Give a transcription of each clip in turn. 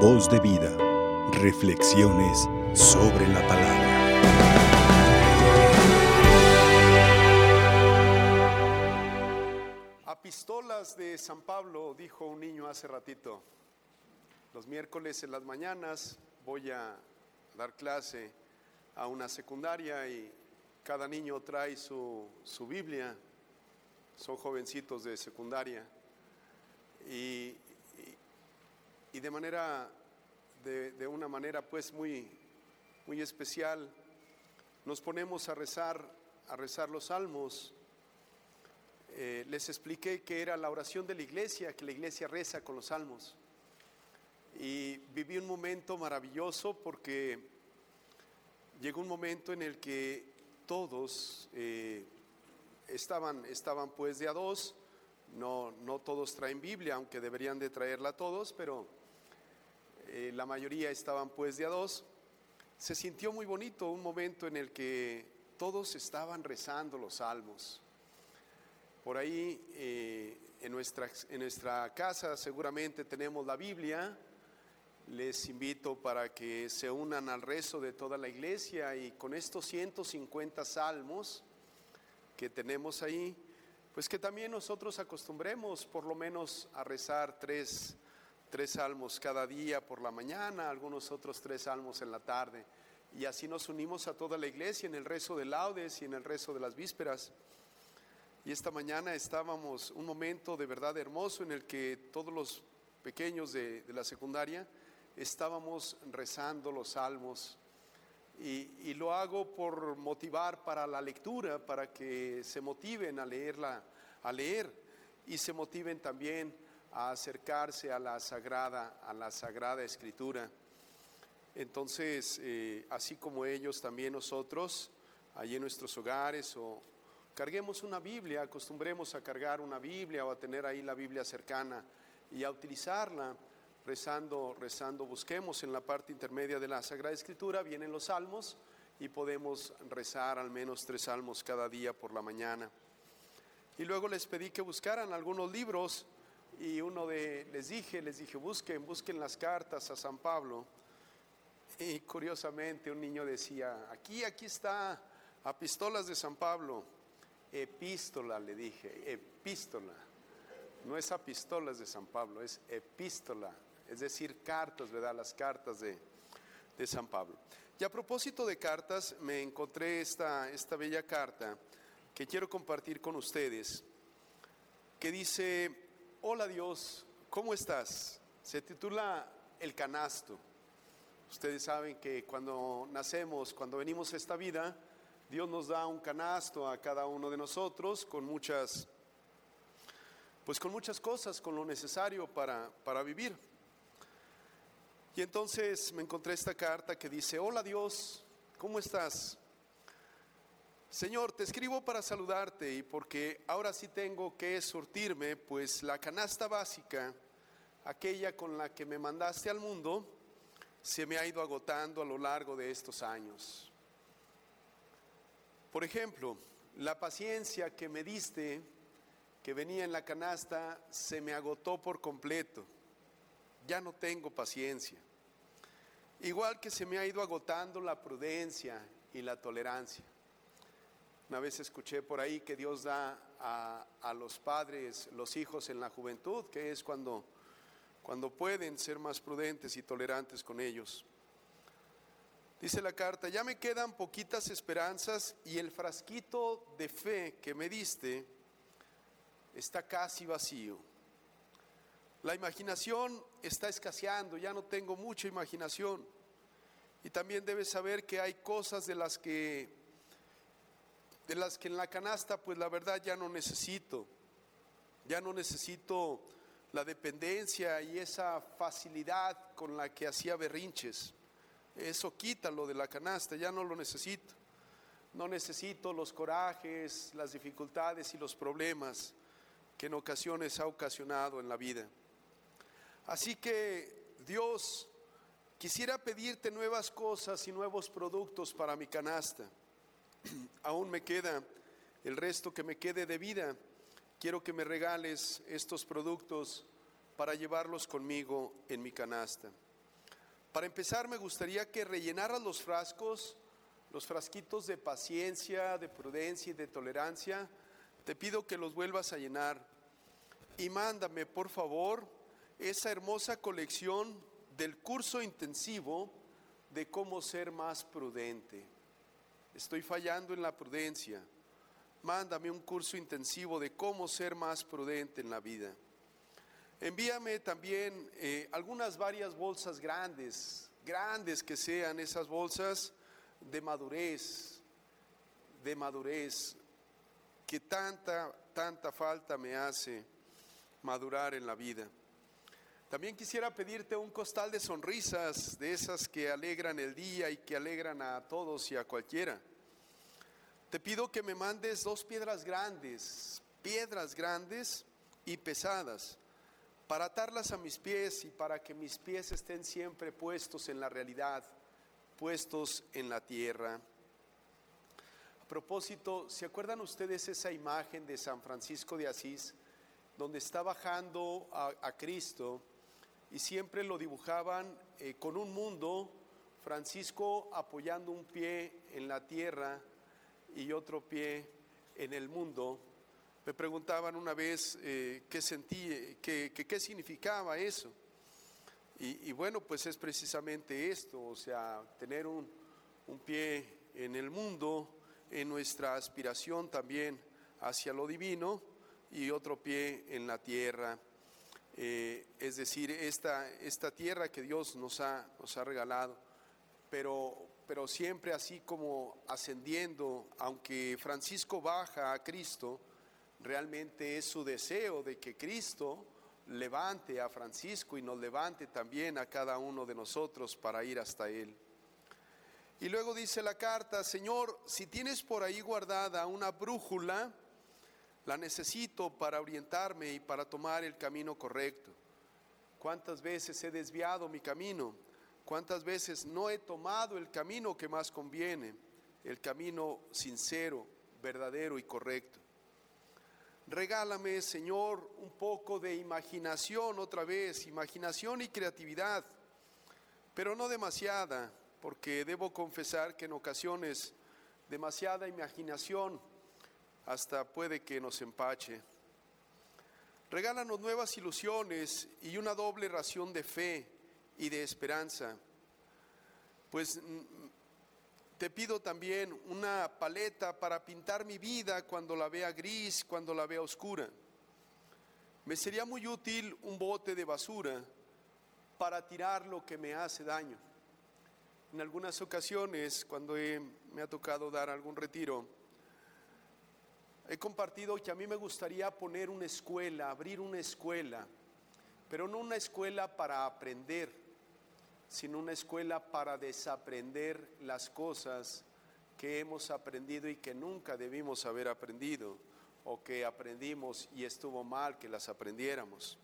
Voz de vida. Reflexiones sobre la palabra. Apistolas de San Pablo, dijo un niño hace ratito. Los miércoles en las mañanas voy a dar clase a una secundaria y cada niño trae su, su Biblia. Son jovencitos de secundaria. Y, y- de manera, de, de una manera pues muy, muy especial, nos ponemos a rezar, a rezar los salmos. Eh, les expliqué que era la oración de la iglesia, que la iglesia reza con los salmos. Y viví un momento maravilloso porque llegó un momento en el que todos eh, estaban, estaban pues de a dos, no, no todos traen Biblia, aunque deberían de traerla todos, pero eh, la mayoría estaban pues de a dos. Se sintió muy bonito un momento en el que todos estaban rezando los salmos. Por ahí eh, en, nuestra, en nuestra casa seguramente tenemos la Biblia. Les invito para que se unan al rezo de toda la iglesia y con estos 150 salmos que tenemos ahí, pues que también nosotros acostumbremos por lo menos a rezar tres, tres salmos cada día por la mañana, algunos otros tres salmos en la tarde. Y así nos unimos a toda la iglesia en el rezo de laudes y en el rezo de las vísperas. Y esta mañana estábamos un momento de verdad hermoso en el que todos los pequeños de, la secundaria estábamos rezando los salmos. Y, y lo hago por motivar para la lectura, para que se motiven a leerla, a leer y se motiven también a acercarse a la sagrada, a la sagrada escritura. Entonces, eh, así como ellos, también nosotros, allí en nuestros hogares o carguemos una Biblia, acostumbremos a cargar una Biblia o a tener ahí la Biblia cercana y a utilizarla rezando, rezando, busquemos en la parte intermedia de la Sagrada Escritura, vienen los salmos y podemos rezar al menos tres salmos cada día por la mañana. Y luego les pedí que buscaran algunos libros y uno de, les dije, les dije, busquen, busquen las cartas a San Pablo. Y curiosamente un niño decía, aquí, aquí está, Apistolas de San Pablo, epístola, le dije, epístola. No es apistolas de San Pablo, es epístola, es decir, cartas, ¿verdad? Las cartas de, de San Pablo. Y a propósito de cartas, me encontré esta, esta bella carta que quiero compartir con ustedes, que dice, hola Dios, ¿cómo estás? Se titula El canasto. Ustedes saben que cuando nacemos, cuando venimos a esta vida, Dios nos da un canasto a cada uno de nosotros con muchas, pues con muchas cosas, con lo necesario para, para vivir. Y entonces me encontré esta carta que dice, hola Dios, ¿cómo estás? Señor, te escribo para saludarte y porque ahora sí tengo que surtirme, pues la canasta básica, aquella con la que me mandaste al mundo, se me ha ido agotando a lo largo de estos años. Por ejemplo, la paciencia que me diste, que venía en la canasta, se me agotó por completo. Ya no tengo paciencia. Igual que se me ha ido agotando la prudencia y la tolerancia. Una vez escuché por ahí que Dios da a, a los padres los hijos en la juventud, que es cuando, cuando pueden ser más prudentes y tolerantes con ellos. Dice la carta, ya me quedan poquitas esperanzas y el frasquito de fe que me diste está casi vacío. La imaginación está escaseando, ya no tengo mucha imaginación. Y también debes saber que hay cosas de las que de las que en la canasta pues la verdad ya no necesito. Ya no necesito la dependencia y esa facilidad con la que hacía berrinches. Eso quítalo de la canasta, ya no lo necesito. No necesito los corajes, las dificultades y los problemas que en ocasiones ha ocasionado en la vida. Así que Dios, quisiera pedirte nuevas cosas y nuevos productos para mi canasta. Aún me queda el resto que me quede de vida. Quiero que me regales estos productos para llevarlos conmigo en mi canasta. Para empezar, me gustaría que rellenaras los frascos, los frasquitos de paciencia, de prudencia y de tolerancia. Te pido que los vuelvas a llenar. Y mándame, por favor, esa hermosa colección del curso intensivo de cómo ser más prudente. Estoy fallando en la prudencia. Mándame un curso intensivo de cómo ser más prudente en la vida. Envíame también eh, algunas varias bolsas grandes, grandes que sean esas bolsas de madurez, de madurez, que tanta, tanta falta me hace madurar en la vida. También quisiera pedirte un costal de sonrisas, de esas que alegran el día y que alegran a todos y a cualquiera. Te pido que me mandes dos piedras grandes, piedras grandes y pesadas, para atarlas a mis pies y para que mis pies estén siempre puestos en la realidad, puestos en la tierra. A propósito, ¿se acuerdan ustedes esa imagen de San Francisco de Asís, donde está bajando a, Cristo y siempre lo dibujaban eh, con un mundo, Francisco apoyando un pie en la tierra y otro pie en el mundo? Me preguntaban una vez eh, qué sentí, qué, qué, significaba eso. Y, bueno, pues es precisamente esto, o sea, tener un, un, pie en el mundo, en nuestra aspiración también hacia lo divino y otro pie en la tierra. Eh, es decir, esta, esta tierra que Dios nos ha, nos ha regalado, pero, pero siempre así como ascendiendo, aunque Francisco baja a Cristo, realmente es su deseo de que Cristo levante a Francisco y nos levante también a cada uno de nosotros para ir hasta Él. Y luego dice la carta, Señor, si tienes por ahí guardada una brújula, la necesito para orientarme y para tomar el camino correcto. ¿Cuántas veces he desviado mi camino? ¿Cuántas veces no he tomado el camino que más conviene? El camino sincero, verdadero y correcto. Regálame, Señor, un poco de imaginación otra vez, imaginación y creatividad, pero no demasiada, porque debo confesar que en ocasiones demasiada imaginación hasta puede que nos empache. Regálanos nuevas ilusiones y una doble ración de fe y de esperanza, pues te pido también una paleta para pintar mi vida cuando la vea gris, cuando la vea oscura. Me sería muy útil un bote de basura para tirar lo que me hace daño. En algunas ocasiones, cuando me ha tocado dar algún retiro, he compartido que a mí me gustaría poner una escuela, abrir una escuela, pero no una escuela para aprender, sino una escuela para desaprender las cosas que hemos aprendido y que nunca debimos haber aprendido o que aprendimos y estuvo mal que las aprendiéramos.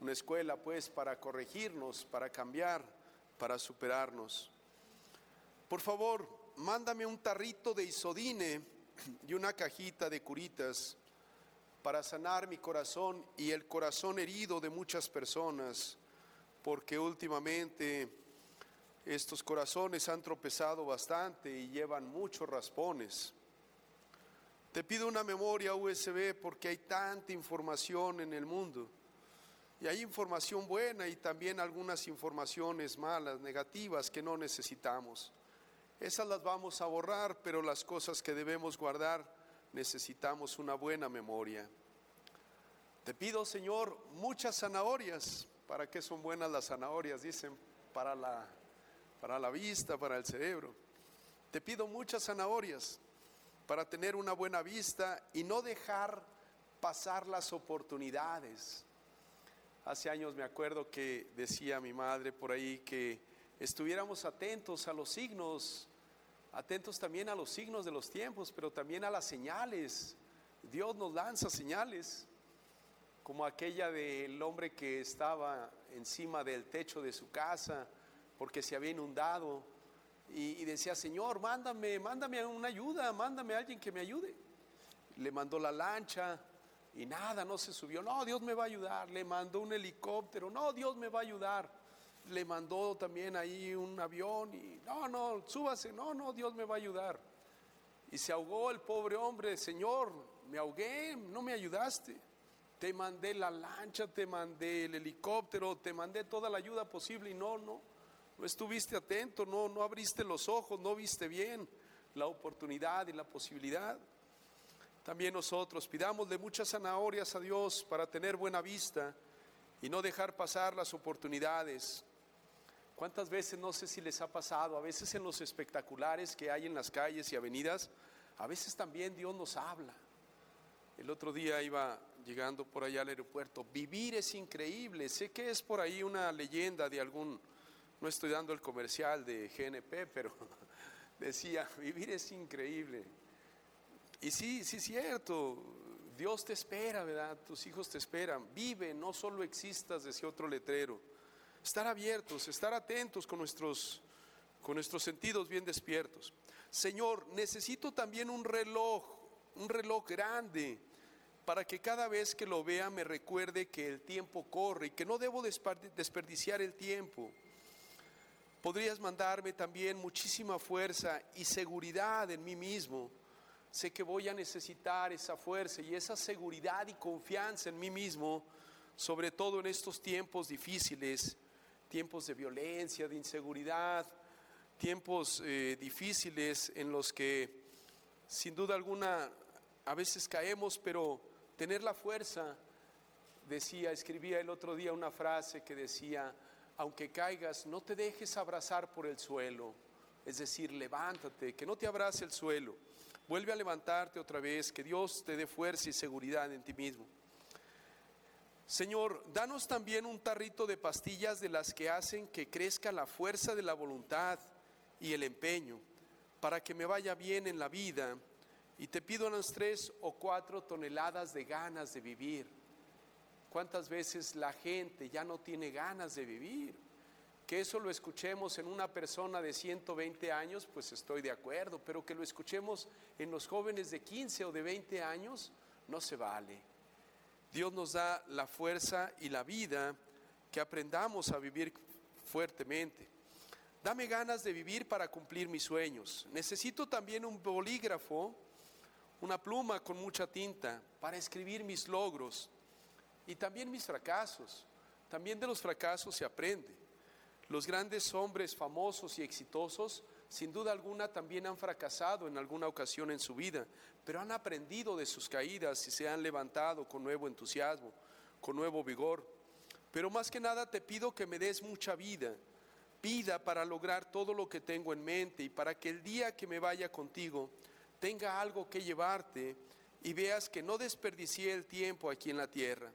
Una escuela pues para corregirnos, para cambiar, para superarnos. Por favor, mándame un tarrito de isodine y una cajita de curitas para sanar mi corazón y el corazón herido de muchas personas porque últimamente estos corazones han tropezado bastante y llevan muchos raspones. Te pido una memoria USB porque hay tanta información en el mundo. Y hay información buena y también algunas informaciones malas, negativas que no necesitamos. Esas las vamos a borrar, pero las cosas que debemos guardar necesitamos una buena memoria. Te pido, Señor, muchas zanahorias ¿Para qué son buenas las zanahorias? Dicen, para la, para la vista, para el cerebro. Te pido muchas zanahorias para tener una buena vista y no dejar pasar las oportunidades. Hace años me acuerdo que decía mi madre por ahí que estuviéramos atentos a los signos, atentos también a los signos de los tiempos, pero también a las señales. Dios nos lanza señales como aquella del hombre que estaba encima del techo de su casa porque se había inundado y, decía, Señor, mándame, mándame una ayuda, mándame a alguien que me ayude. Le mandó la lancha y nada, no se subió, no, Dios me va a ayudar. Le mandó un helicóptero, no, Dios me va a ayudar. Le mandó también ahí un avión y no, no, súbase, no, no, Dios me va a ayudar. Y se ahogó el pobre hombre, Señor, me ahogué, no me ayudaste. Te mandé la lancha, te mandé el helicóptero, te mandé toda la ayuda posible y no, no, no estuviste atento, no, no abriste los ojos, no viste bien la oportunidad y la posibilidad. También nosotros pidamos muchas zanahorias a Dios para tener buena vista y no dejar pasar las oportunidades. ¿Cuántas veces, no sé si les ha pasado, a veces en los espectaculares que hay en las calles y avenidas, a veces también Dios nos habla? El otro día iba llegando por allá al aeropuerto, vivir es increíble, sé que es por ahí una leyenda de algún, no estoy dando el comercial de GNP, pero decía, vivir es increíble. Y sí, sí es cierto, Dios te espera, ¿verdad? Tus hijos te esperan. Vive, no solo existas, decía otro letrero. Estar abiertos, estar atentos con nuestros, con nuestros sentidos bien despiertos. Señor, necesito también un reloj, un reloj grande, para que cada vez que lo vea me recuerde que el tiempo corre y que no debo desperdiciar el tiempo. Podrías mandarme también muchísima fuerza y seguridad en mí mismo sé que voy a necesitar esa fuerza y esa seguridad y confianza en mí mismo, sobre todo en estos tiempos difíciles, tiempos de violencia, de inseguridad, tiempos eh, difíciles en los que sin duda alguna a veces caemos, pero tener la fuerza, decía, escribía el otro día una frase que decía, aunque caigas, no te dejes abrazar por el suelo, es decir, levántate, que no te abrace el suelo. Vuelve a levantarte otra vez, que Dios te dé fuerza y seguridad en ti mismo. Señor, danos también un tarrito de pastillas de las que hacen que crezca la fuerza de la voluntad y el empeño, para que me vaya bien en la vida. Y te pido unas tres o cuatro toneladas de ganas de vivir. ¿Cuántas veces la gente ya no tiene ganas de vivir? Que eso lo escuchemos en una persona de 120 años, pues estoy de acuerdo, pero que lo escuchemos en los jóvenes de 15 o de 20 años, no se vale. Dios nos da la fuerza y la vida que aprendamos a vivir fuertemente. Dame ganas de vivir para cumplir mis sueños. Necesito también un bolígrafo, una pluma con mucha tinta para escribir mis logros y también mis fracasos. También de los fracasos se aprende. Los grandes hombres famosos y exitosos, sin duda alguna, también han fracasado en alguna ocasión en su vida, pero han aprendido de sus caídas y se han levantado con nuevo entusiasmo, con nuevo vigor. Pero más que nada te pido que me des mucha vida, vida para lograr todo lo que tengo en mente y para que el día que me vaya contigo tenga algo que llevarte y veas que no desperdicié el tiempo aquí en la tierra.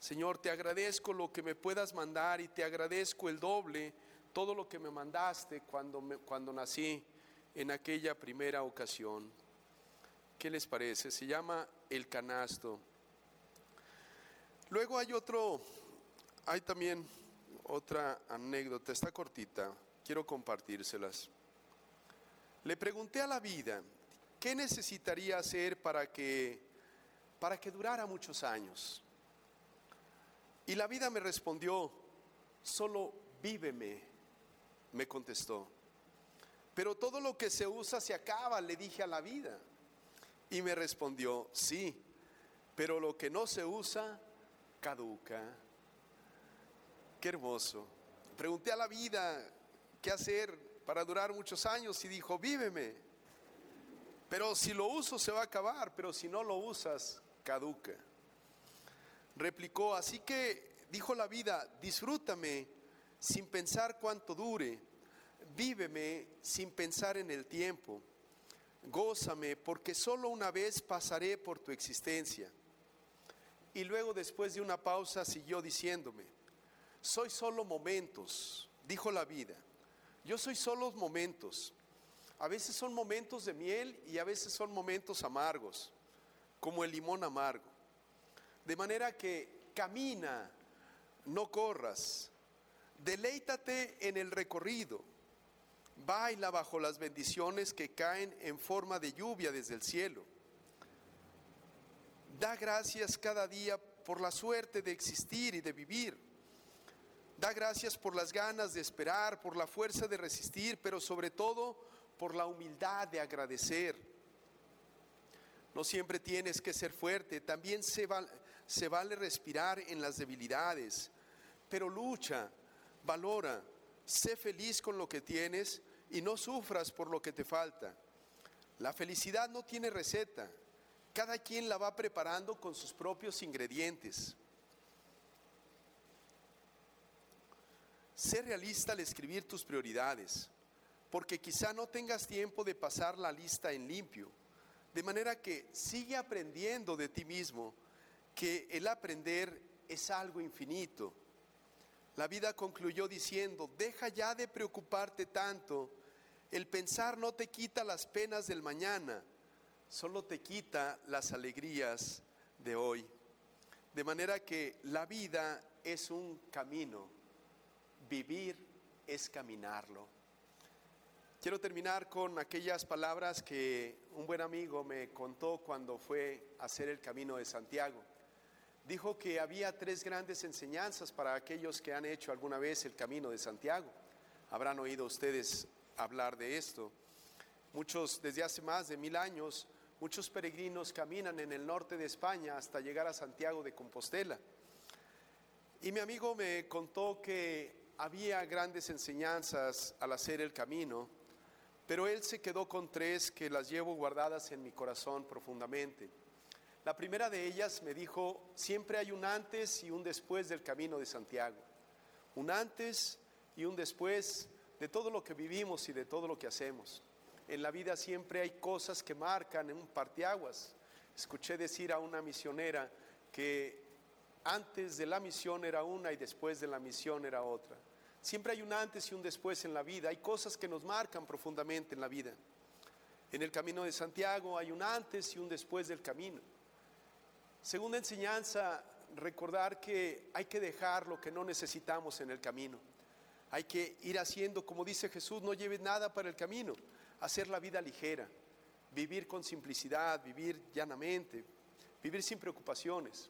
Señor, te agradezco lo que me puedas mandar y te agradezco el doble, todo lo que me mandaste cuando, cuando nací en aquella primera ocasión. ¿Qué les parece? Se llama el canasto. Luego hay otro, hay también otra anécdota, está cortita, quiero compartírselas. Le pregunté a la vida, ¿qué necesitaría hacer para que, para que durara muchos años? Y la vida me respondió, solo víveme, me contestó. Pero todo lo que se usa se acaba, le dije a la vida. Y me respondió, sí, pero lo que no se usa, caduca. Qué hermoso. Pregunté a la vida qué hacer para durar muchos años y dijo, víveme. Pero si lo uso se va a acabar, pero si no lo usas, caduca replicó, así que dijo la vida, disfrútame sin pensar cuánto dure, víveme sin pensar en el tiempo, gózame porque solo una vez pasaré por tu existencia. Y luego después de una pausa siguió diciéndome, soy solo momentos, dijo la vida, yo soy solo momentos. A veces son momentos de miel y a veces son momentos amargos, como el limón amargo. De manera que camina, no corras, deleítate en el recorrido, baila bajo las bendiciones que caen en forma de lluvia desde el cielo. Da gracias cada día por la suerte de existir y de vivir. Da gracias por las ganas de esperar, por la fuerza de resistir, pero sobre todo por la humildad de agradecer. No siempre tienes que ser fuerte, también se, se vale respirar en las debilidades, pero lucha, valora, sé feliz con lo que tienes y no sufras por lo que te falta. La felicidad no tiene receta, cada quien la va preparando con sus propios ingredientes. Sé realista al escribir tus prioridades, porque quizá no tengas tiempo de pasar la lista en limpio. De manera que sigue aprendiendo de ti mismo que el aprender es algo infinito. La vida concluyó diciendo, deja ya de preocuparte tanto, el pensar no te quita las penas del mañana, solo te quita las alegrías de hoy. De manera que la vida es un camino vivir es caminarlo. Quiero terminar con aquellas palabras que un buen amigo me contó cuando fue a hacer el camino de Santiago. Dijo que había tres grandes enseñanzas para aquellos que han hecho alguna vez el camino de Santiago. Habrán oído ustedes hablar de esto. Muchos, desde hace más de mil años, muchos peregrinos caminan en el norte de España hasta llegar a Santiago de Compostela. Y mi amigo me contó que había grandes enseñanzas al hacer el camino, pero él se quedó con tres que las llevo guardadas en mi corazón profundamente. La primera de ellas me dijo, siempre hay un antes y un después del camino de Santiago. Un antes y un después de todo lo que vivimos y de todo lo que hacemos. En la vida siempre hay cosas que marcan en un parteaguas. Escuché decir a una misionera que antes de la misión era una y después de la misión era otra. Siempre hay un antes y un después en la vida. Hay cosas que nos marcan profundamente en la vida. En el camino de Santiago hay un antes y un después del camino. Segunda enseñanza, recordar que hay que dejar lo que no necesitamos en el camino. Hay que ir haciendo, como dice Jesús, no lleves nada para el camino, hacer la vida ligera, vivir con simplicidad, vivir llanamente, vivir sin preocupaciones,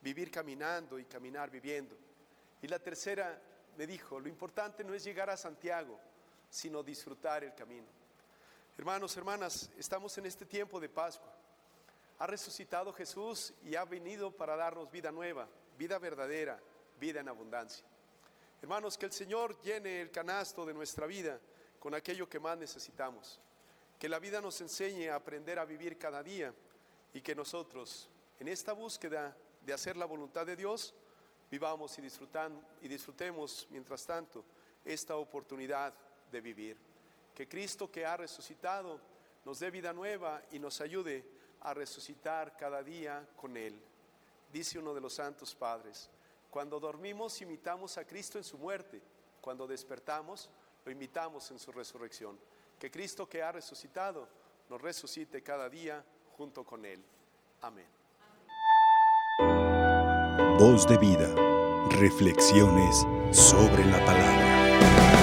vivir caminando y caminar viviendo. Y la tercera me dijo, lo importante no es llegar a Santiago, sino disfrutar el camino. Hermanos, hermanas, estamos en este tiempo de Pascua. Ha resucitado Jesús y ha venido para darnos vida nueva, vida verdadera, vida en abundancia. Hermanos, que el Señor llene el canasto de nuestra vida con aquello que más necesitamos. Que la vida nos enseñe a aprender a vivir cada día y que nosotros, en esta búsqueda de hacer la voluntad de Dios, vivamos y, disfrutan, y disfrutemos, mientras tanto, esta oportunidad de vivir. Que Cristo que ha resucitado nos dé vida nueva y nos ayude a resucitar cada día con Él. Dice uno de los santos padres, cuando dormimos imitamos a Cristo en su muerte, cuando despertamos lo imitamos en su resurrección. Que Cristo que ha resucitado nos resucite cada día junto con Él. Amén. Voz de vida. Reflexiones sobre la palabra.